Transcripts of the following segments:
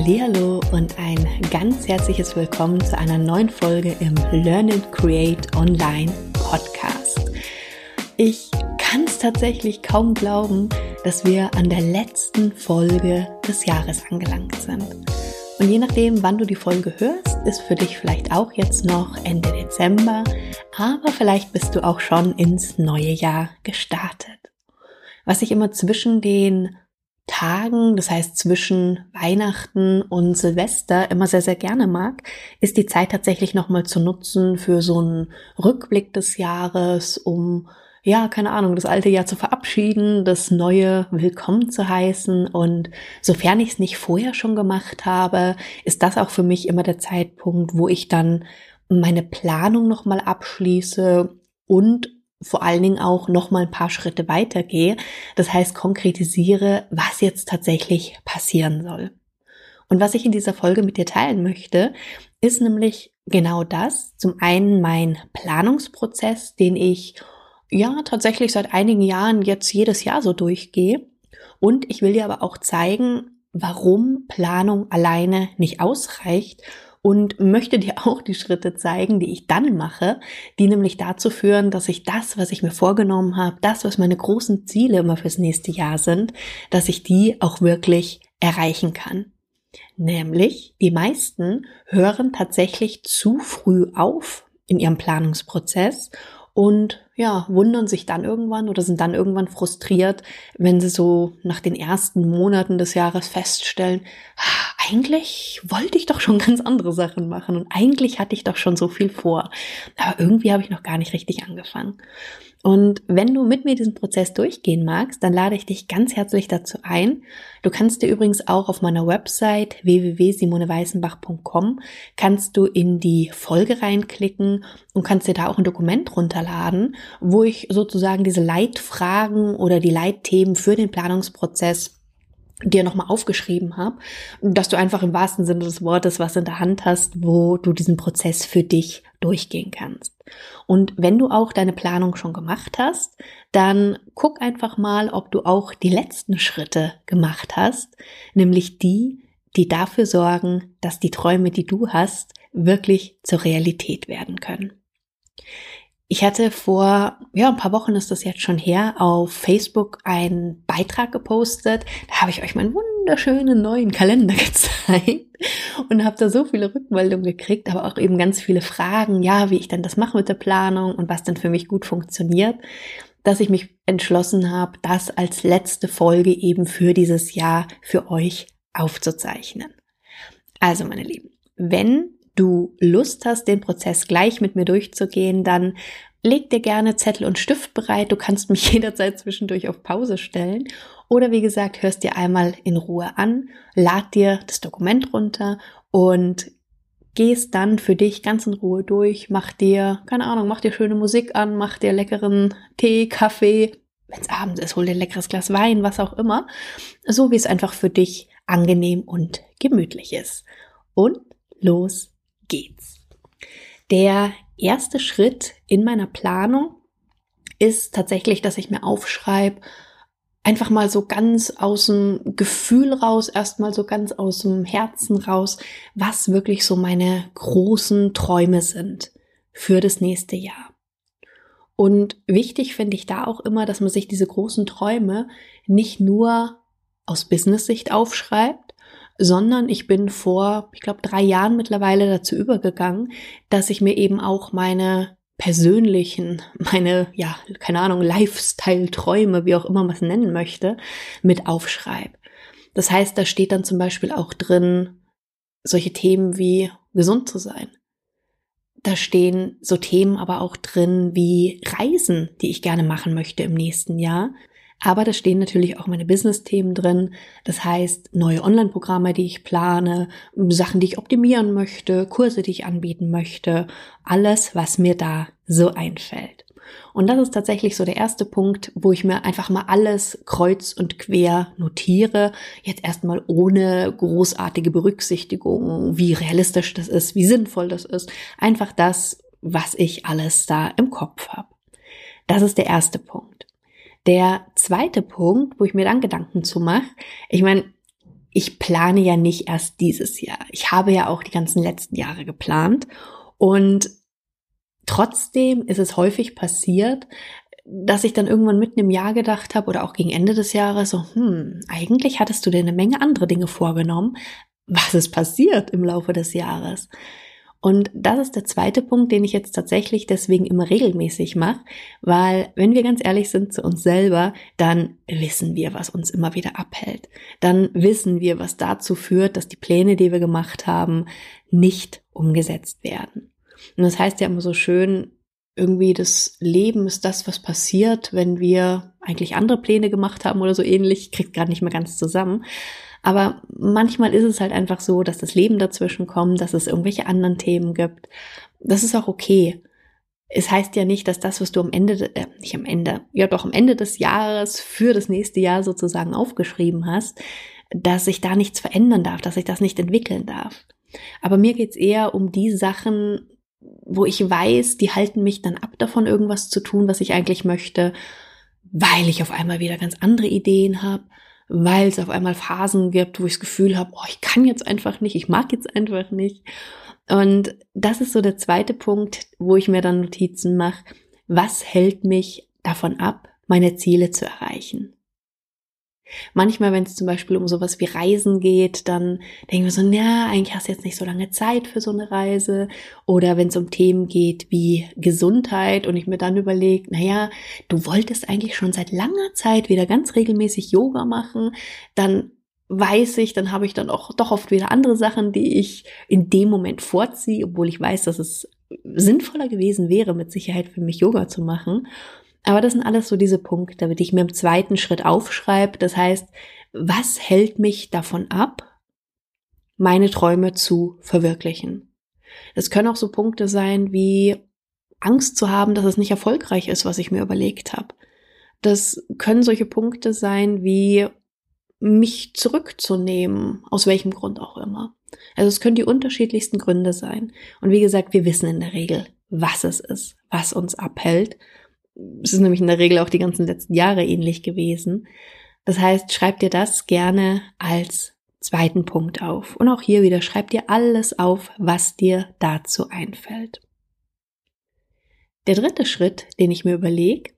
Hallihallo und ein ganz herzliches Willkommen zu einer neuen Folge im Learn and Create Online Podcast. Ich kann es tatsächlich kaum glauben, dass wir an der letzten Folge des Jahres angelangt sind. Und je nachdem, wann du die Folge hörst, ist für dich vielleicht auch jetzt noch Ende Dezember, aber vielleicht bist du auch schon ins neue Jahr gestartet. Was ich immer zwischen den Tagen, das heißt zwischen Weihnachten und Silvester immer sehr, sehr gerne mag, ist die Zeit tatsächlich nochmal zu nutzen für so einen Rückblick des Jahres, um ja, keine Ahnung, das alte Jahr zu verabschieden, das neue willkommen zu heißen. Und sofern ich es nicht vorher schon gemacht habe, ist das auch für mich immer der Zeitpunkt, wo ich dann meine Planung nochmal abschließe und vor allen Dingen auch noch mal ein paar Schritte weitergehe. Das heißt, konkretisiere, was jetzt tatsächlich passieren soll. Und was ich in dieser Folge mit dir teilen möchte, ist nämlich genau das. Zum einen mein Planungsprozess, den ich ja tatsächlich seit einigen Jahren jetzt jedes Jahr so durchgehe. Und ich will dir aber auch zeigen, warum Planung alleine nicht ausreicht und möchte dir auch die Schritte zeigen, die ich dann mache, die nämlich dazu führen, dass ich das, was ich mir vorgenommen habe, das, was meine großen Ziele immer fürs nächste Jahr sind, dass ich die auch wirklich erreichen kann. Nämlich, die meisten hören tatsächlich zu früh auf in ihrem Planungsprozess und ja, wundern sich dann irgendwann oder sind dann irgendwann frustriert, wenn sie so nach den ersten Monaten des Jahres feststellen, ah, eigentlich wollte ich doch schon ganz andere Sachen machen und eigentlich hatte ich doch schon so viel vor, aber irgendwie habe ich noch gar nicht richtig angefangen. Und wenn du mit mir diesen Prozess durchgehen magst, dann lade ich dich ganz herzlich dazu ein. Du kannst dir übrigens auch auf meiner Website www.simoneweißenbach.com kannst du in die Folge reinklicken und kannst dir da auch ein Dokument runterladen, wo ich sozusagen diese Leitfragen oder die Leitthemen für den Planungsprozess dir nochmal aufgeschrieben habe, dass du einfach im wahrsten Sinne des Wortes was in der Hand hast, wo du diesen Prozess für dich durchgehen kannst. Und wenn du auch deine Planung schon gemacht hast, dann guck einfach mal, ob du auch die letzten Schritte gemacht hast, nämlich die, die dafür sorgen, dass die Träume, die du hast, wirklich zur Realität werden können. Ich hatte vor, ja, ein paar Wochen ist das jetzt schon her, auf Facebook einen Beitrag gepostet. Da habe ich euch meinen wunderschönen neuen Kalender gezeigt und habe da so viele Rückmeldungen gekriegt, aber auch eben ganz viele Fragen, ja, wie ich denn das mache mit der Planung und was denn für mich gut funktioniert, dass ich mich entschlossen habe, das als letzte Folge eben für dieses Jahr für euch aufzuzeichnen. Also, meine Lieben, wenn du Lust hast, den Prozess gleich mit mir durchzugehen, dann leg dir gerne Zettel und Stift bereit. Du kannst mich jederzeit zwischendurch auf Pause stellen. Oder wie gesagt, hörst dir einmal in Ruhe an, lad dir das Dokument runter und gehst dann für dich ganz in Ruhe durch, mach dir, keine Ahnung, mach dir schöne Musik an, mach dir leckeren Tee, Kaffee, wenn es abends ist, hol dir ein leckeres Glas Wein, was auch immer, so wie es einfach für dich angenehm und gemütlich ist. Und los geht's. Der erste Schritt in meiner Planung ist tatsächlich, dass ich mir aufschreibe, einfach mal so ganz aus dem Gefühl raus, erstmal so ganz aus dem Herzen raus, was wirklich so meine großen Träume sind für das nächste Jahr. Und wichtig finde ich da auch immer, dass man sich diese großen Träume nicht nur aus Business-Sicht aufschreibt, sondern ich bin vor, ich glaube, drei Jahren mittlerweile dazu übergegangen, dass ich mir eben auch meine persönlichen, meine, ja, keine Ahnung, Lifestyle-Träume, wie auch immer man es nennen möchte, mit aufschreibe. Das heißt, da steht dann zum Beispiel auch drin solche Themen wie gesund zu sein. Da stehen so Themen aber auch drin wie Reisen, die ich gerne machen möchte im nächsten Jahr. Aber da stehen natürlich auch meine Business-Themen drin. Das heißt, neue Online-Programme, die ich plane, Sachen, die ich optimieren möchte, Kurse, die ich anbieten möchte. Alles, was mir da so einfällt. Und das ist tatsächlich so der erste Punkt, wo ich mir einfach mal alles kreuz und quer notiere. Jetzt erstmal ohne großartige Berücksichtigung, wie realistisch das ist, wie sinnvoll das ist. Einfach das, was ich alles da im Kopf habe. Das ist der erste Punkt. Der zweite Punkt, wo ich mir dann Gedanken zu mache, ich meine, ich plane ja nicht erst dieses Jahr. Ich habe ja auch die ganzen letzten Jahre geplant und trotzdem ist es häufig passiert, dass ich dann irgendwann mitten im Jahr gedacht habe oder auch gegen Ende des Jahres so, hm, eigentlich hattest du dir eine Menge andere Dinge vorgenommen. Was ist passiert im Laufe des Jahres? Und das ist der zweite Punkt, den ich jetzt tatsächlich deswegen immer regelmäßig mache, weil wenn wir ganz ehrlich sind zu uns selber, dann wissen wir, was uns immer wieder abhält. Dann wissen wir, was dazu führt, dass die Pläne, die wir gemacht haben, nicht umgesetzt werden. Und das heißt ja immer so schön, irgendwie das Leben ist das, was passiert, wenn wir eigentlich andere Pläne gemacht haben oder so ähnlich, kriegt gar nicht mehr ganz zusammen. Aber manchmal ist es halt einfach so, dass das Leben dazwischen kommt, dass es irgendwelche anderen Themen gibt. Das ist auch okay. Es heißt ja nicht, dass das, was du am Ende, äh, nicht am Ende, ja doch am Ende des Jahres für das nächste Jahr sozusagen aufgeschrieben hast, dass sich da nichts verändern darf, dass sich das nicht entwickeln darf. Aber mir geht's eher um die Sachen, wo ich weiß, die halten mich dann ab davon, irgendwas zu tun, was ich eigentlich möchte, weil ich auf einmal wieder ganz andere Ideen habe, weil es auf einmal Phasen gibt, wo ich das Gefühl habe, oh, ich kann jetzt einfach nicht, ich mag jetzt einfach nicht. Und das ist so der zweite Punkt, wo ich mir dann Notizen mache. Was hält mich davon ab, meine Ziele zu erreichen? Manchmal, wenn es zum Beispiel um sowas wie Reisen geht, dann denken wir so, ja, eigentlich hast du jetzt nicht so lange Zeit für so eine Reise. Oder wenn es um Themen geht wie Gesundheit und ich mir dann überlege, naja, du wolltest eigentlich schon seit langer Zeit wieder ganz regelmäßig Yoga machen, dann weiß ich, dann habe ich dann auch doch oft wieder andere Sachen, die ich in dem Moment vorziehe, obwohl ich weiß, dass es sinnvoller gewesen wäre, mit Sicherheit für mich Yoga zu machen. Aber das sind alles so diese Punkte, die ich mir im zweiten Schritt aufschreibe. Das heißt, was hält mich davon ab, meine Träume zu verwirklichen? Es können auch so Punkte sein wie Angst zu haben, dass es nicht erfolgreich ist, was ich mir überlegt habe. Das können solche Punkte sein wie mich zurückzunehmen, aus welchem Grund auch immer. Also es können die unterschiedlichsten Gründe sein. Und wie gesagt, wir wissen in der Regel, was es ist, was uns abhält es ist nämlich in der Regel auch die ganzen letzten Jahre ähnlich gewesen. Das heißt, schreib dir das gerne als zweiten Punkt auf. Und auch hier wieder, schreib dir alles auf, was dir dazu einfällt. Der dritte Schritt, den ich mir überlege,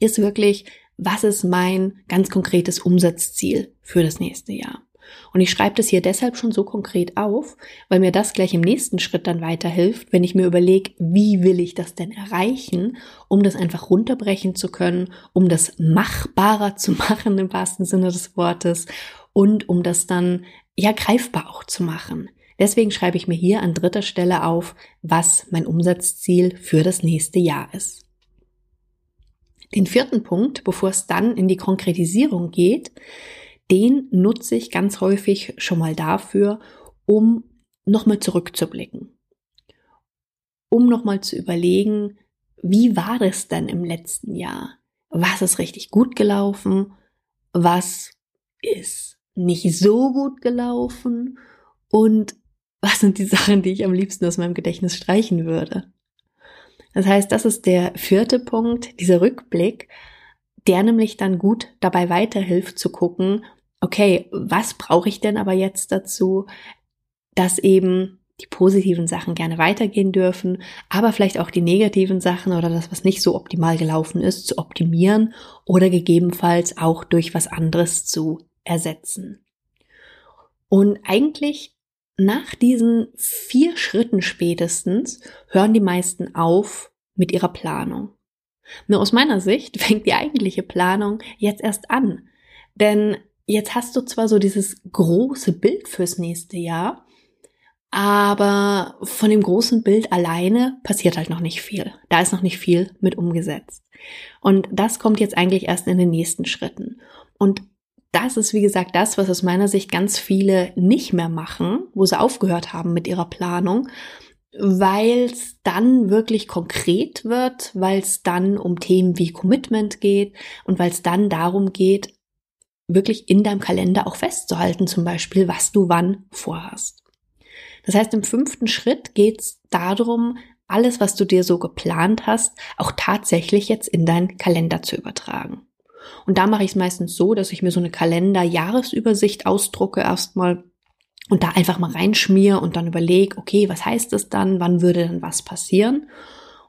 ist wirklich, was ist mein ganz konkretes Umsatzziel für das nächste Jahr? Und ich schreibe das hier deshalb schon so konkret auf, weil mir das gleich im nächsten Schritt dann weiterhilft, wenn ich mir überlege, wie will ich das denn erreichen, um das einfach runterbrechen zu können, um das machbarer zu machen im wahrsten Sinne des Wortes und um das dann ja greifbar auch zu machen. Deswegen schreibe ich mir hier an dritter Stelle auf, was mein Umsatzziel für das nächste Jahr ist. Den vierten Punkt, bevor es dann in die Konkretisierung geht, den nutze ich ganz häufig schon mal dafür, um nochmal zurückzublicken. Um nochmal zu überlegen, wie war es denn im letzten Jahr? Was ist richtig gut gelaufen? Was ist nicht so gut gelaufen? Und was sind die Sachen, die ich am liebsten aus meinem Gedächtnis streichen würde? Das heißt, das ist der vierte Punkt, dieser Rückblick, der nämlich dann gut dabei weiterhilft zu gucken, okay, was brauche ich denn aber jetzt dazu, dass eben die positiven Sachen gerne weitergehen dürfen, aber vielleicht auch die negativen Sachen oder das, was nicht so optimal gelaufen ist, zu optimieren oder gegebenenfalls auch durch was anderes zu ersetzen. Und eigentlich nach diesen vier Schritten spätestens hören die meisten auf mit ihrer Planung. Nur aus meiner Sicht fängt die eigentliche Planung jetzt erst an. Denn jetzt hast du zwar so dieses große Bild fürs nächste Jahr, aber von dem großen Bild alleine passiert halt noch nicht viel. Da ist noch nicht viel mit umgesetzt. Und das kommt jetzt eigentlich erst in den nächsten Schritten. Und das ist, wie gesagt, das, was aus meiner Sicht ganz viele nicht mehr machen, wo sie aufgehört haben mit ihrer Planung, weil es dann wirklich konkret wird, weil es dann um Themen wie Commitment geht und weil es dann darum geht, wirklich in deinem Kalender auch festzuhalten, zum Beispiel, was du wann vorhast. Das heißt, im fünften Schritt geht es darum, alles, was du dir so geplant hast, auch tatsächlich jetzt in deinen Kalender zu übertragen. Und da mache ich es meistens so, dass ich mir so eine Kalender-Jahresübersicht ausdrucke erstmal und da einfach mal reinschmier und dann überlege, okay, was heißt das dann? Wann würde denn was passieren?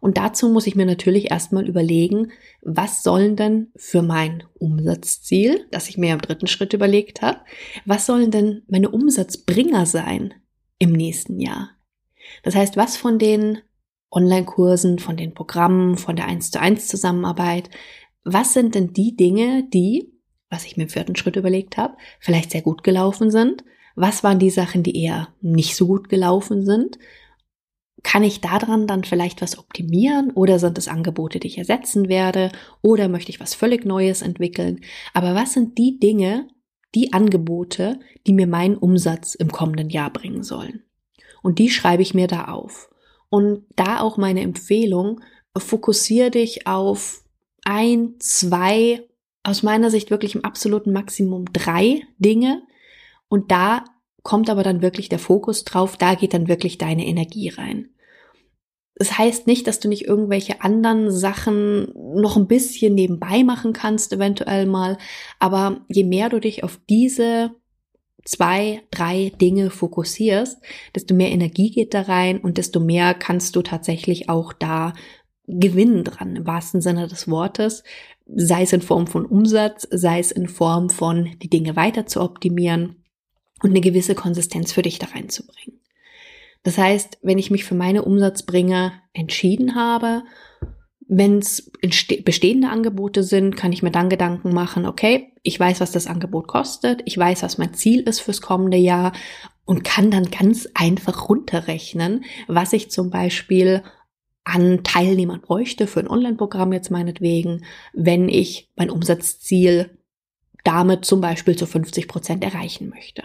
Und dazu muss ich mir natürlich erstmal überlegen, was sollen denn für mein Umsatzziel, das ich mir im dritten Schritt überlegt habe, was sollen denn meine Umsatzbringer sein im nächsten Jahr? Das heißt, was von den Online-Kursen, von den Programmen, von der 1 zu 1 Zusammenarbeit, was sind denn die Dinge, die, was ich mir im vierten Schritt überlegt habe, vielleicht sehr gut gelaufen sind? Was waren die Sachen, die eher nicht so gut gelaufen sind? Kann ich daran dann vielleicht was optimieren oder sind es Angebote, die ich ersetzen werde oder möchte ich was völlig Neues entwickeln? Aber was sind die Dinge, die Angebote, die mir meinen Umsatz im kommenden Jahr bringen sollen? Und die schreibe ich mir da auf. Und da auch meine Empfehlung, fokussiere dich auf ein, zwei, aus meiner Sicht wirklich im absoluten Maximum drei Dinge. Und da kommt aber dann wirklich der Fokus drauf, da geht dann wirklich deine Energie rein. Das heißt nicht, dass du nicht irgendwelche anderen Sachen noch ein bisschen nebenbei machen kannst, eventuell mal. Aber je mehr du dich auf diese zwei, drei Dinge fokussierst, desto mehr Energie geht da rein und desto mehr kannst du tatsächlich auch da gewinnen dran, im wahrsten Sinne des Wortes, sei es in Form von Umsatz, sei es in Form von die Dinge weiter zu optimieren und eine gewisse Konsistenz für dich da reinzubringen. Das heißt, wenn ich mich für meine Umsatzbringer entschieden habe, wenn es bestehende Angebote sind, kann ich mir dann Gedanken machen, okay, ich weiß, was das Angebot kostet, ich weiß, was mein Ziel ist fürs kommende Jahr und kann dann ganz einfach runterrechnen, was ich zum Beispiel an Teilnehmern bräuchte für ein Online-Programm jetzt meinetwegen, wenn ich mein Umsatzziel damit zum Beispiel zu 50 Prozent erreichen möchte.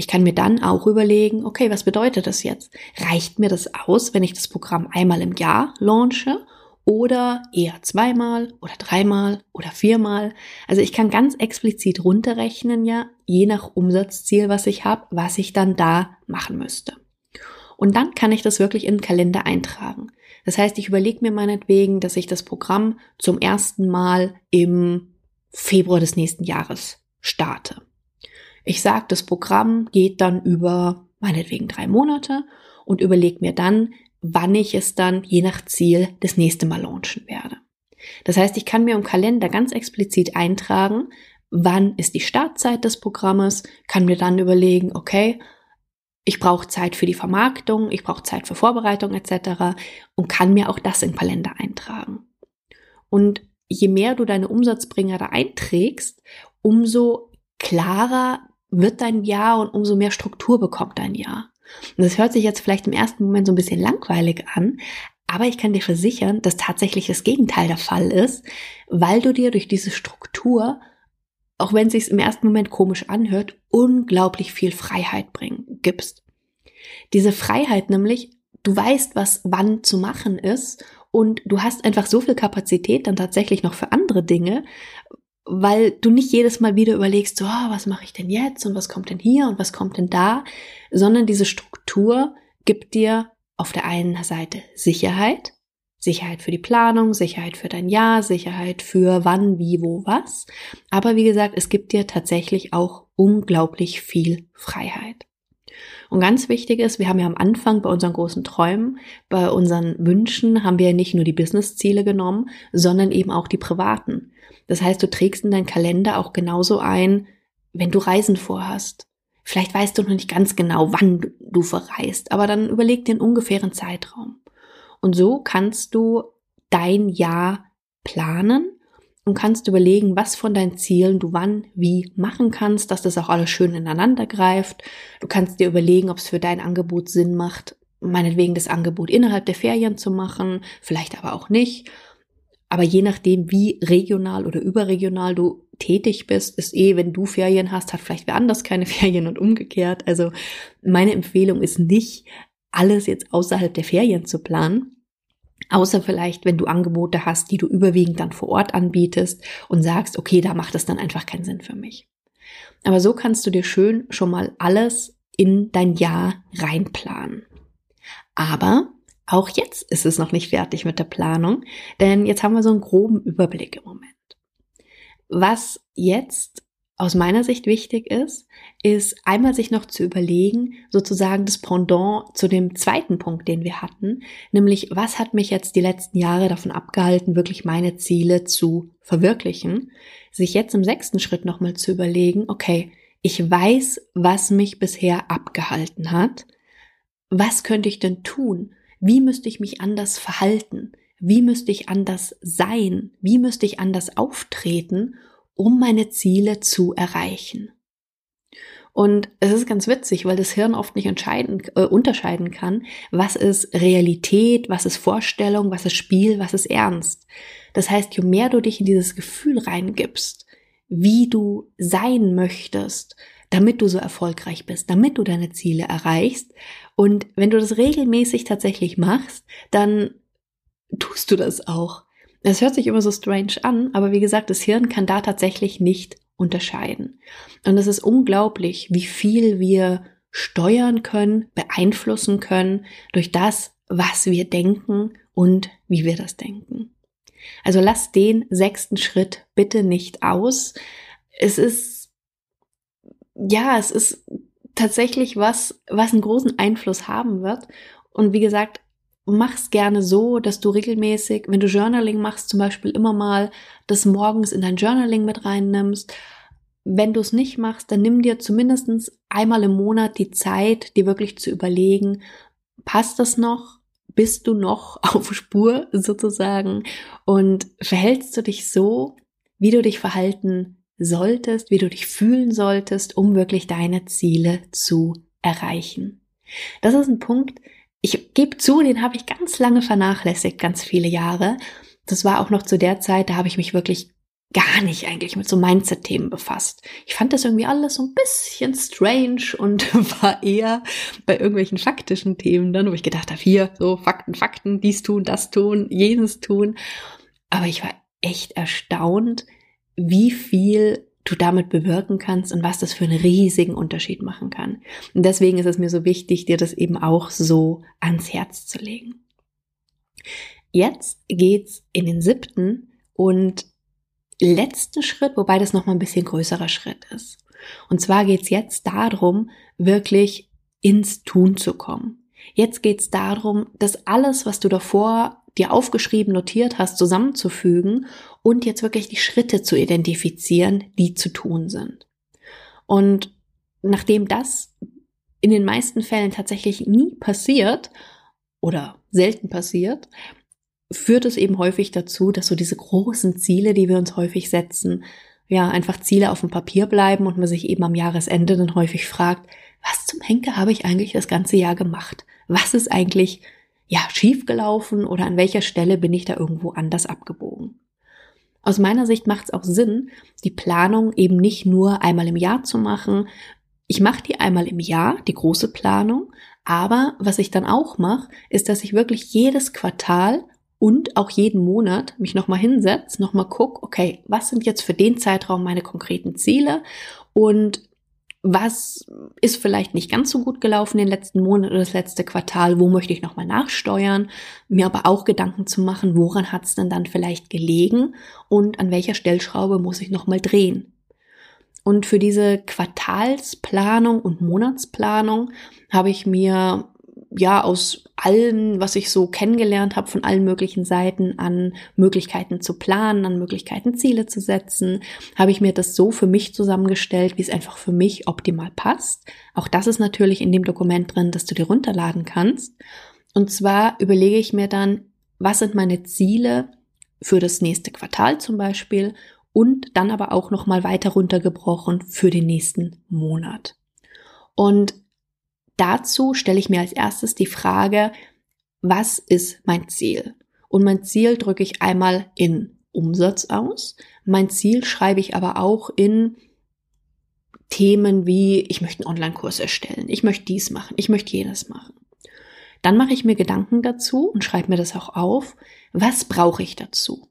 Ich kann mir dann auch überlegen, okay, was bedeutet das jetzt? Reicht mir das aus, wenn ich das Programm einmal im Jahr launche oder eher zweimal oder dreimal oder viermal. Also ich kann ganz explizit runterrechnen, ja, je nach Umsatzziel, was ich habe, was ich dann da machen müsste. Und dann kann ich das wirklich in den Kalender eintragen. Das heißt, ich überlege mir meinetwegen, dass ich das Programm zum ersten Mal im Februar des nächsten Jahres starte. Ich sage, das Programm geht dann über meinetwegen drei Monate und überlege mir dann, wann ich es dann je nach Ziel das nächste Mal launchen werde. Das heißt, ich kann mir im Kalender ganz explizit eintragen, wann ist die Startzeit des Programmes, kann mir dann überlegen, okay, ich brauche Zeit für die Vermarktung, ich brauche Zeit für Vorbereitung etc. und kann mir auch das im Kalender eintragen. Und je mehr du deine Umsatzbringer da einträgst, umso klarer wird dein Jahr und umso mehr Struktur bekommt dein Jahr. Und das hört sich jetzt vielleicht im ersten Moment so ein bisschen langweilig an, aber ich kann dir versichern, dass tatsächlich das Gegenteil der Fall ist, weil du dir durch diese Struktur, auch wenn es sich im ersten Moment komisch anhört, unglaublich viel Freiheit bringen, gibst. Diese Freiheit nämlich, du weißt, was wann zu machen ist und du hast einfach so viel Kapazität dann tatsächlich noch für andere Dinge, weil du nicht jedes Mal wieder überlegst, so, oh, was mache ich denn jetzt und was kommt denn hier und was kommt denn da, sondern diese Struktur gibt dir auf der einen Seite Sicherheit, Sicherheit für die Planung, Sicherheit für dein Jahr, Sicherheit für wann, wie, wo, was. Aber wie gesagt, es gibt dir tatsächlich auch unglaublich viel Freiheit. Und ganz wichtig ist, wir haben ja am Anfang bei unseren großen Träumen, bei unseren Wünschen haben wir ja nicht nur die Business-Ziele genommen, sondern eben auch die privaten. Das heißt, du trägst in deinen Kalender auch genauso ein, wenn du Reisen vorhast. Vielleicht weißt du noch nicht ganz genau, wann du verreist, aber dann überleg dir einen ungefähren Zeitraum. Und so kannst du dein Jahr planen und kannst überlegen, was von deinen Zielen du wann, wie machen kannst, dass das auch alles schön ineinander greift. Du kannst dir überlegen, ob es für dein Angebot Sinn macht, meinetwegen das Angebot innerhalb der Ferien zu machen, vielleicht aber auch nicht. Aber je nachdem, wie regional oder überregional du tätig bist, ist eh, wenn du Ferien hast, hat vielleicht wer anders keine Ferien und umgekehrt. Also meine Empfehlung ist nicht, alles jetzt außerhalb der Ferien zu planen. Außer vielleicht, wenn du Angebote hast, die du überwiegend dann vor Ort anbietest und sagst, okay, da macht es dann einfach keinen Sinn für mich. Aber so kannst du dir schön schon mal alles in dein Jahr reinplanen. Aber auch jetzt ist es noch nicht fertig mit der Planung, denn jetzt haben wir so einen groben Überblick im Moment. Was jetzt aus meiner Sicht wichtig ist, ist einmal sich noch zu überlegen, sozusagen das Pendant zu dem zweiten Punkt, den wir hatten, nämlich was hat mich jetzt die letzten Jahre davon abgehalten, wirklich meine Ziele zu verwirklichen, sich jetzt im sechsten Schritt nochmal zu überlegen, okay, ich weiß, was mich bisher abgehalten hat, was könnte ich denn tun? Wie müsste ich mich anders verhalten? Wie müsste ich anders sein? Wie müsste ich anders auftreten, um meine Ziele zu erreichen? Und es ist ganz witzig, weil das Hirn oft nicht entscheiden, äh, unterscheiden kann, was ist Realität, was ist Vorstellung, was ist Spiel, was ist Ernst. Das heißt, je mehr du dich in dieses Gefühl reingibst, wie du sein möchtest, damit du so erfolgreich bist, damit du deine Ziele erreichst. Und wenn du das regelmäßig tatsächlich machst, dann tust du das auch. Es hört sich immer so strange an, aber wie gesagt, das Hirn kann da tatsächlich nicht unterscheiden. Und es ist unglaublich, wie viel wir steuern können, beeinflussen können durch das, was wir denken und wie wir das denken. Also lass den sechsten Schritt bitte nicht aus. Es ist, ja, es ist tatsächlich was, was einen großen Einfluss haben wird. Und wie gesagt, mach's gerne so, dass du regelmäßig, wenn du Journaling machst, zum Beispiel immer mal das morgens in dein Journaling mit reinnimmst. Wenn du es nicht machst, dann nimm dir zumindest einmal im Monat die Zeit, dir wirklich zu überlegen, passt das noch? Bist du noch auf Spur sozusagen? Und verhältst du dich so, wie du dich verhalten solltest, wie du dich fühlen solltest, um wirklich deine Ziele zu erreichen? Das ist ein Punkt, ich gebe zu, den habe ich ganz lange vernachlässigt, ganz viele Jahre. Das war auch noch zu der Zeit, da habe ich mich wirklich gar nicht eigentlich mit so Mindset-Themen befasst. Ich fand das irgendwie alles so ein bisschen strange und war eher bei irgendwelchen faktischen Themen dann, wo ich gedacht habe, hier, so Fakten, Fakten, dies tun, das tun, jenes tun. Aber ich war echt erstaunt, wie viel du damit bewirken kannst und was das für einen riesigen Unterschied machen kann. Und deswegen ist es mir so wichtig, dir das eben auch so ans Herz zu legen. Jetzt geht's in den siebten und letzten Schritt, wobei das noch mal ein bisschen größerer Schritt ist. Und zwar geht's jetzt darum, wirklich ins Tun zu kommen. Jetzt geht's darum, dass alles, was du davor dir aufgeschrieben, notiert hast, zusammenzufügen und jetzt wirklich die Schritte zu identifizieren, die zu tun sind. Und nachdem das in den meisten Fällen tatsächlich nie passiert oder selten passiert, führt es eben häufig dazu, dass so diese großen Ziele, die wir uns häufig setzen, ja, einfach Ziele auf dem Papier bleiben und man sich eben am Jahresende dann häufig fragt, was zum Henker habe ich eigentlich das ganze Jahr gemacht? Was ist eigentlich, ja, schiefgelaufen oder an welcher Stelle bin ich da irgendwo anders abgebogen? Aus meiner Sicht macht es auch Sinn, die Planung eben nicht nur einmal im Jahr zu machen. Ich mache die einmal im Jahr, die große Planung, aber was ich dann auch mache, ist, dass ich wirklich jedes Quartal und auch jeden Monat mich nochmal hinsetze, nochmal guck, okay, was sind jetzt für den Zeitraum meine konkreten Ziele und was ist vielleicht nicht ganz so gut gelaufen den letzten Monat oder das letzte Quartal, wo möchte ich nochmal nachsteuern, mir aber auch Gedanken zu machen, woran hat es denn dann vielleicht gelegen? Und an welcher Stellschraube muss ich nochmal drehen. Und für diese Quartalsplanung und Monatsplanung habe ich mir ja aus allen, was ich so kennengelernt habe, von allen möglichen Seiten an Möglichkeiten zu planen, an Möglichkeiten Ziele zu setzen, habe ich mir das so für mich zusammengestellt, wie es einfach für mich optimal passt. Auch das ist natürlich in dem Dokument drin, dass du dir runterladen kannst. Und zwar überlege ich mir dann, was sind meine Ziele für das nächste Quartal zum Beispiel und dann aber auch noch mal weiter runtergebrochen für den nächsten Monat. Und Dazu stelle ich mir als erstes die Frage, was ist mein Ziel? Und mein Ziel drücke ich einmal in Umsatz aus. Mein Ziel schreibe ich aber auch in Themen wie, ich möchte einen Online-Kurs erstellen, ich möchte dies machen, ich möchte jenes machen. Dann mache ich mir Gedanken dazu und schreibe mir das auch auf. Was brauche ich dazu?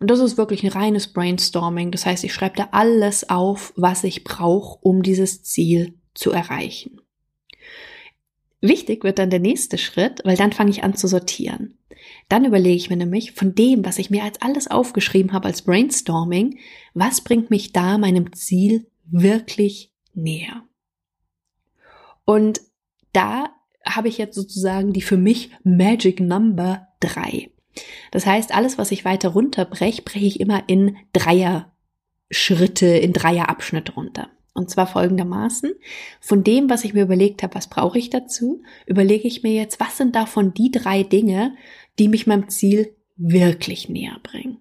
Und das ist wirklich ein reines Brainstorming. Das heißt, ich schreibe da alles auf, was ich brauche, um dieses Ziel zu erreichen. Wichtig wird dann der nächste Schritt, weil dann fange ich an zu sortieren. Dann überlege ich mir nämlich von dem, was ich mir als alles aufgeschrieben habe als Brainstorming, was bringt mich da meinem Ziel wirklich näher? Und da habe ich jetzt sozusagen die für mich Magic Number drei. Das heißt, alles, was ich weiter runterbreche, breche ich immer in Dreier Schritte, in Dreier Abschnitte runter. Und zwar folgendermaßen, von dem, was ich mir überlegt habe, was brauche ich dazu, überlege ich mir jetzt, was sind davon die drei Dinge, die mich meinem Ziel wirklich näher bringen.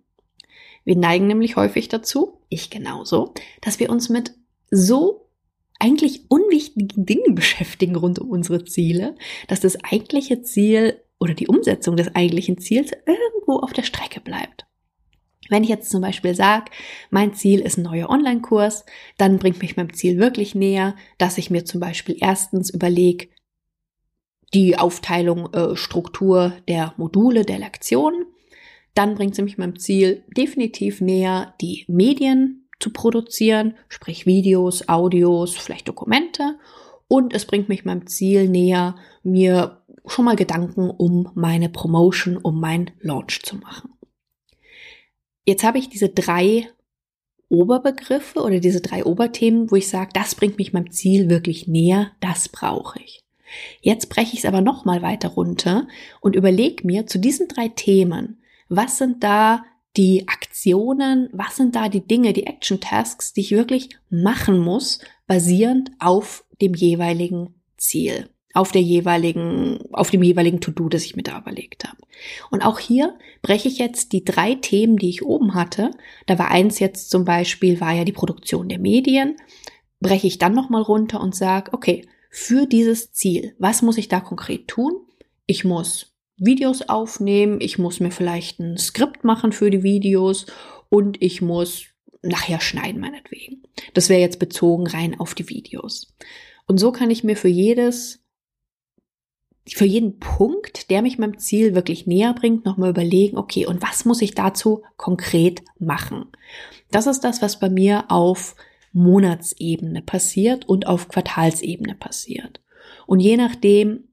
Wir neigen nämlich häufig dazu, ich genauso, dass wir uns mit so eigentlich unwichtigen Dingen beschäftigen rund um unsere Ziele, dass das eigentliche Ziel oder die Umsetzung des eigentlichen Ziels irgendwo auf der Strecke bleibt. Wenn ich jetzt zum Beispiel sage, mein Ziel ist ein neuer Online-Kurs, dann bringt mich meinem Ziel wirklich näher, dass ich mir zum Beispiel erstens überlege, die Aufteilung, äh, Struktur der Module, der Lektionen. Dann bringt sie mich meinem Ziel definitiv näher, die Medien zu produzieren, sprich Videos, Audios, vielleicht Dokumente. Und es bringt mich meinem Ziel näher, mir schon mal Gedanken um meine Promotion, um mein Launch zu machen. Jetzt habe ich diese drei Oberbegriffe oder diese drei Oberthemen, wo ich sage, das bringt mich meinem Ziel wirklich näher, das brauche ich. Jetzt breche ich es aber noch mal weiter runter und überlege mir zu diesen drei Themen, was sind da die Aktionen, was sind da die Dinge, die Action Tasks, die ich wirklich machen muss, basierend auf dem jeweiligen Ziel auf der jeweiligen, auf dem jeweiligen To-Do, das ich mir da überlegt habe. Und auch hier breche ich jetzt die drei Themen, die ich oben hatte. Da war eins jetzt zum Beispiel, war ja die Produktion der Medien. Breche ich dann nochmal runter und sage, okay, für dieses Ziel, was muss ich da konkret tun? Ich muss Videos aufnehmen, ich muss mir vielleicht ein Skript machen für die Videos und ich muss nachher schneiden, meinetwegen. Das wäre jetzt bezogen rein auf die Videos. Und so kann ich mir für jedes für jeden Punkt, der mich meinem Ziel wirklich näher bringt, nochmal überlegen, okay, und was muss ich dazu konkret machen? Das ist das, was bei mir auf Monatsebene passiert und auf Quartalsebene passiert. Und je nachdem,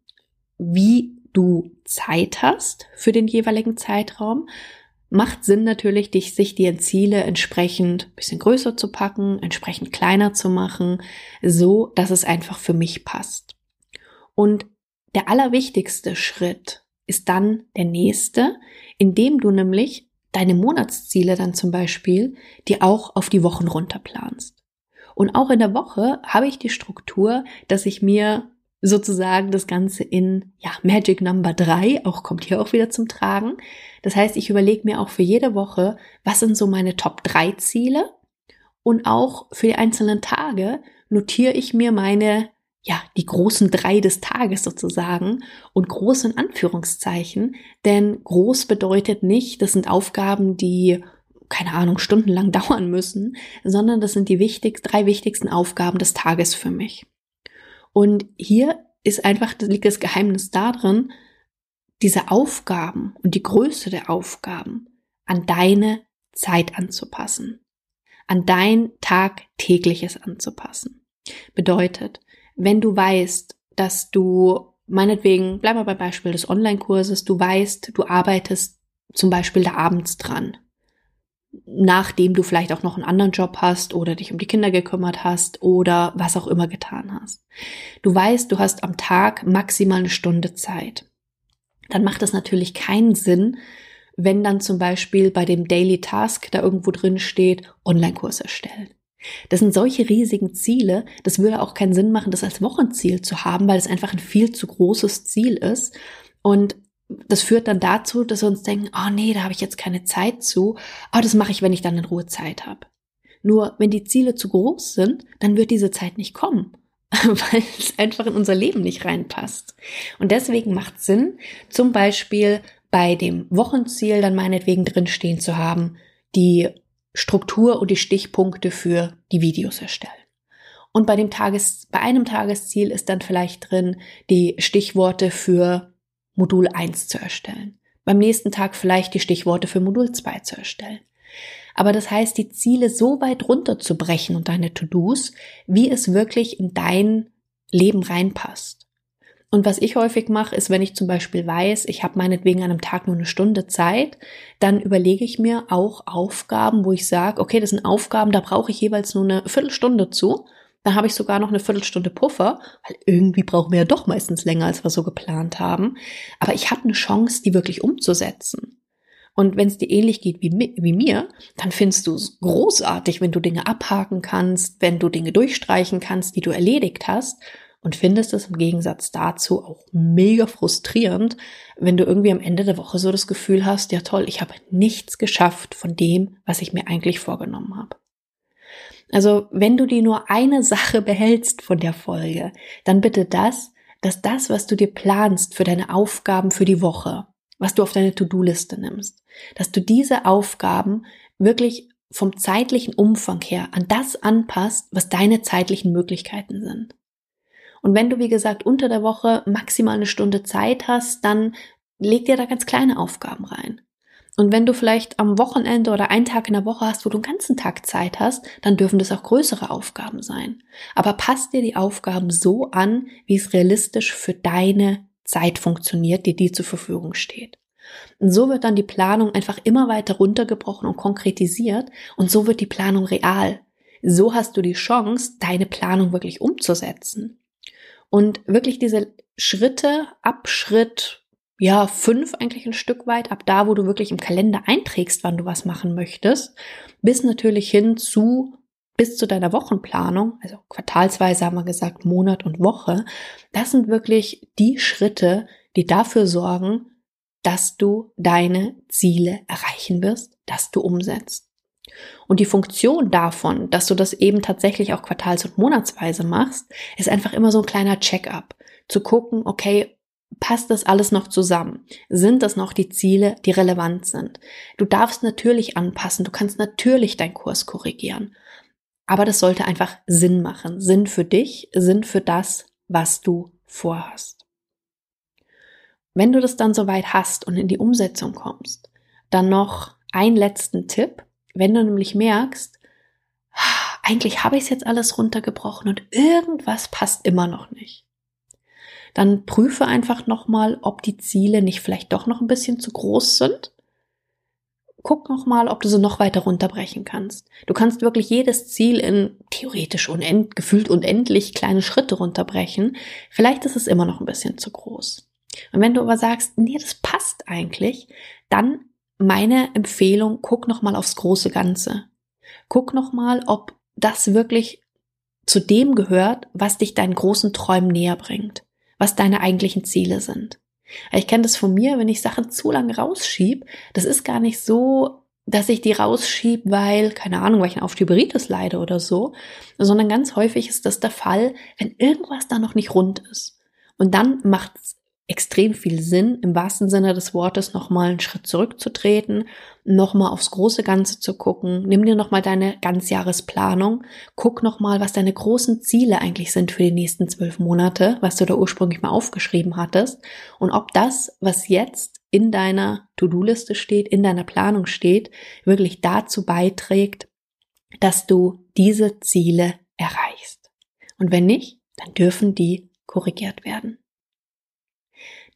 wie du Zeit hast für den jeweiligen Zeitraum, macht Sinn natürlich, dich, sich die Ziele entsprechend bisschen größer zu packen, entsprechend kleiner zu machen, so dass es einfach für mich passt. Und der allerwichtigste Schritt ist dann der nächste, indem du nämlich deine Monatsziele dann zum Beispiel die auch auf die Wochen runterplanst. Und auch in der Woche habe ich die Struktur, dass ich mir sozusagen das Ganze in ja, Magic Number 3, auch kommt hier auch wieder zum Tragen. Das heißt, ich überlege mir auch für jede Woche, was sind so meine Top 3 Ziele und auch für die einzelnen Tage notiere ich mir meine ja, die großen drei des Tages sozusagen und groß in Anführungszeichen, denn groß bedeutet nicht, das sind Aufgaben, die keine Ahnung, stundenlang dauern müssen, sondern das sind die wichtig, drei wichtigsten Aufgaben des Tages für mich. Und hier ist einfach, liegt das Geheimnis darin, diese Aufgaben und die Größe der Aufgaben an deine Zeit anzupassen, an dein tagtägliches anzupassen. Bedeutet, wenn du weißt, dass du meinetwegen, bleib mal beim Beispiel des Online-Kurses, du weißt, du arbeitest zum Beispiel da abends dran, nachdem du vielleicht auch noch einen anderen Job hast oder dich um die Kinder gekümmert hast oder was auch immer getan hast. Du weißt, du hast am Tag maximal eine Stunde Zeit. Dann macht es natürlich keinen Sinn, wenn dann zum Beispiel bei dem Daily Task da irgendwo drin steht, Online-Kurs erstellen. Das sind solche riesigen Ziele, das würde auch keinen Sinn machen, das als Wochenziel zu haben, weil es einfach ein viel zu großes Ziel ist. Und das führt dann dazu, dass wir uns denken, oh nee, da habe ich jetzt keine Zeit zu, aber oh, das mache ich, wenn ich dann in Ruhe Zeit habe. Nur wenn die Ziele zu groß sind, dann wird diese Zeit nicht kommen, weil es einfach in unser Leben nicht reinpasst. Und deswegen macht Sinn, zum Beispiel bei dem Wochenziel dann meinetwegen drinstehen zu haben, die Struktur und die Stichpunkte für die Videos erstellen. Und bei dem Tages, bei einem Tagesziel ist dann vielleicht drin, die Stichworte für Modul 1 zu erstellen. Beim nächsten Tag vielleicht die Stichworte für Modul 2 zu erstellen. Aber das heißt, die Ziele so weit runterzubrechen und deine To-Dos, wie es wirklich in dein Leben reinpasst. Und was ich häufig mache, ist, wenn ich zum Beispiel weiß, ich habe meinetwegen an einem Tag nur eine Stunde Zeit, dann überlege ich mir auch Aufgaben, wo ich sage, okay, das sind Aufgaben, da brauche ich jeweils nur eine Viertelstunde zu. Dann habe ich sogar noch eine Viertelstunde Puffer, weil irgendwie brauchen wir ja doch meistens länger, als wir so geplant haben. Aber ich habe eine Chance, die wirklich umzusetzen. Und wenn es dir ähnlich geht wie, wie mir, dann findest du es großartig, wenn du Dinge abhaken kannst, wenn du Dinge durchstreichen kannst, die du erledigt hast und findest es im Gegensatz dazu auch mega frustrierend, wenn du irgendwie am Ende der Woche so das Gefühl hast, ja toll, ich habe nichts geschafft von dem, was ich mir eigentlich vorgenommen habe. Also wenn du dir nur eine Sache behältst von der Folge, dann bitte das, dass das, was du dir planst für deine Aufgaben für die Woche, was du auf deine To-Do-Liste nimmst, dass du diese Aufgaben wirklich vom zeitlichen Umfang her an das anpasst, was deine zeitlichen Möglichkeiten sind. Und wenn du, wie gesagt, unter der Woche maximal eine Stunde Zeit hast, dann leg dir da ganz kleine Aufgaben rein. Und wenn du vielleicht am Wochenende oder einen Tag in der Woche hast, wo du einen ganzen Tag Zeit hast, dann dürfen das auch größere Aufgaben sein. Aber passt dir die Aufgaben so an, wie es realistisch für deine Zeit funktioniert, die dir zur Verfügung steht. Und so wird dann die Planung einfach immer weiter runtergebrochen und konkretisiert und so wird die Planung real. So hast du die Chance, deine Planung wirklich umzusetzen. Und wirklich diese Schritte ab Schritt, ja, fünf eigentlich ein Stück weit, ab da, wo du wirklich im Kalender einträgst, wann du was machen möchtest, bis natürlich hin zu bis zu deiner Wochenplanung, also quartalsweise haben wir gesagt, Monat und Woche, das sind wirklich die Schritte, die dafür sorgen, dass du deine Ziele erreichen wirst, dass du umsetzt. Und die Funktion davon, dass du das eben tatsächlich auch quartals- und monatsweise machst, ist einfach immer so ein kleiner Check-up. Zu gucken, okay, passt das alles noch zusammen? Sind das noch die Ziele, die relevant sind? Du darfst natürlich anpassen, du kannst natürlich deinen Kurs korrigieren. Aber das sollte einfach Sinn machen. Sinn für dich, Sinn für das, was du vorhast. Wenn du das dann soweit hast und in die Umsetzung kommst, dann noch einen letzten Tipp. Wenn du nämlich merkst, eigentlich habe ich es jetzt alles runtergebrochen und irgendwas passt immer noch nicht, dann prüfe einfach nochmal, ob die Ziele nicht vielleicht doch noch ein bisschen zu groß sind. Guck nochmal, ob du sie noch weiter runterbrechen kannst. Du kannst wirklich jedes Ziel in theoretisch unend, gefühlt unendlich kleine Schritte runterbrechen. Vielleicht ist es immer noch ein bisschen zu groß. Und wenn du aber sagst, nee, das passt eigentlich, dann meine Empfehlung, guck noch mal aufs große Ganze. Guck noch mal, ob das wirklich zu dem gehört, was dich deinen großen Träumen näher bringt, was deine eigentlichen Ziele sind. Ich kenne das von mir, wenn ich Sachen zu lange rausschieb, das ist gar nicht so, dass ich die rausschieb, weil, keine Ahnung, weil ich eine Aufschieberitis leide oder so, sondern ganz häufig ist das der Fall, wenn irgendwas da noch nicht rund ist. Und dann macht es extrem viel Sinn, im wahrsten Sinne des Wortes nochmal einen Schritt zurückzutreten, nochmal aufs große Ganze zu gucken. Nimm dir nochmal deine Ganzjahresplanung. Guck nochmal, was deine großen Ziele eigentlich sind für die nächsten zwölf Monate, was du da ursprünglich mal aufgeschrieben hattest. Und ob das, was jetzt in deiner To-Do-Liste steht, in deiner Planung steht, wirklich dazu beiträgt, dass du diese Ziele erreichst. Und wenn nicht, dann dürfen die korrigiert werden.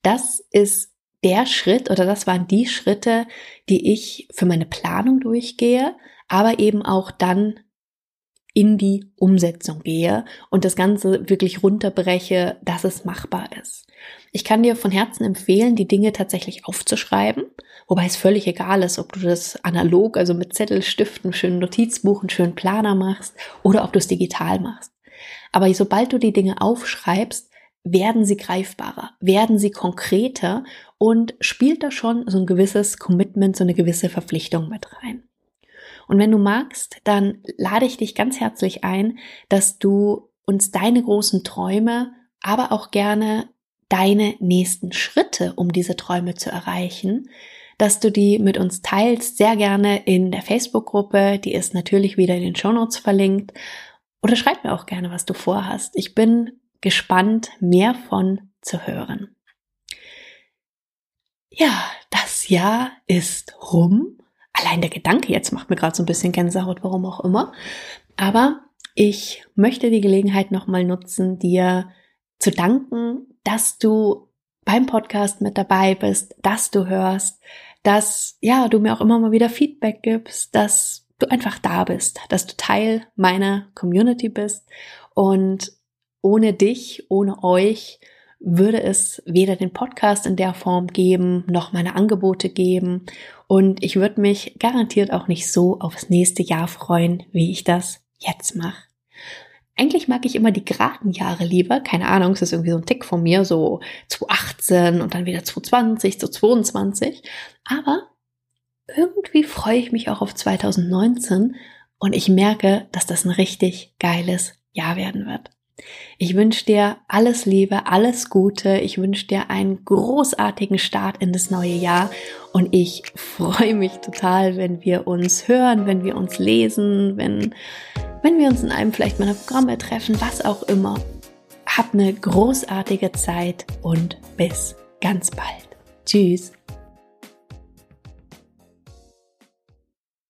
Das ist der Schritt oder das waren die Schritte, die ich für meine Planung durchgehe, aber eben auch dann in die Umsetzung gehe und das Ganze wirklich runterbreche, dass es machbar ist. Ich kann dir von Herzen empfehlen, die Dinge tatsächlich aufzuschreiben, wobei es völlig egal ist, ob du das analog, also mit Zettel, Stift, einem schönen Notizbuch, einen schönen Planer machst oder ob du es digital machst. Aber sobald du die Dinge aufschreibst, werden sie greifbarer, werden sie konkreter und spielt da schon so ein gewisses Commitment, so eine gewisse Verpflichtung mit rein. Und wenn du magst, dann lade ich dich ganz herzlich ein, dass du uns deine großen Träume, aber auch gerne deine nächsten Schritte, um diese Träume zu erreichen, dass du die mit uns teilst, sehr gerne in der Facebook-Gruppe, die ist natürlich wieder in den Shownotes verlinkt. Oder schreib mir auch gerne, was du vorhast. Ich bin gespannt, mehr von zu hören. Ja, das Jahr ist rum. Allein der Gedanke jetzt macht mir gerade so ein bisschen Gänsehaut, warum auch immer. Aber ich möchte die Gelegenheit nochmal nutzen, dir zu danken, dass du beim Podcast mit dabei bist, dass du hörst, dass ja, du mir auch immer mal wieder Feedback gibst, dass du einfach da bist, dass du Teil meiner Community bist und ohne dich, ohne euch würde es weder den Podcast in der Form geben, noch meine Angebote geben. Und ich würde mich garantiert auch nicht so aufs nächste Jahr freuen, wie ich das jetzt mache. Eigentlich mag ich immer die geraden Jahre lieber. Keine Ahnung, es ist irgendwie so ein Tick von mir, so 2018 und dann wieder 2020, so 22. Aber irgendwie freue ich mich auch auf 2019 und ich merke, dass das ein richtig geiles Jahr werden wird. Ich wünsche dir alles Liebe, alles Gute. Ich wünsche dir einen großartigen Start in das neue Jahr. Und ich freue mich total, wenn wir uns hören, wenn wir uns lesen, wenn, wenn wir uns in einem vielleicht meiner Programme treffen, was auch immer. Hab eine großartige Zeit und bis ganz bald. Tschüss.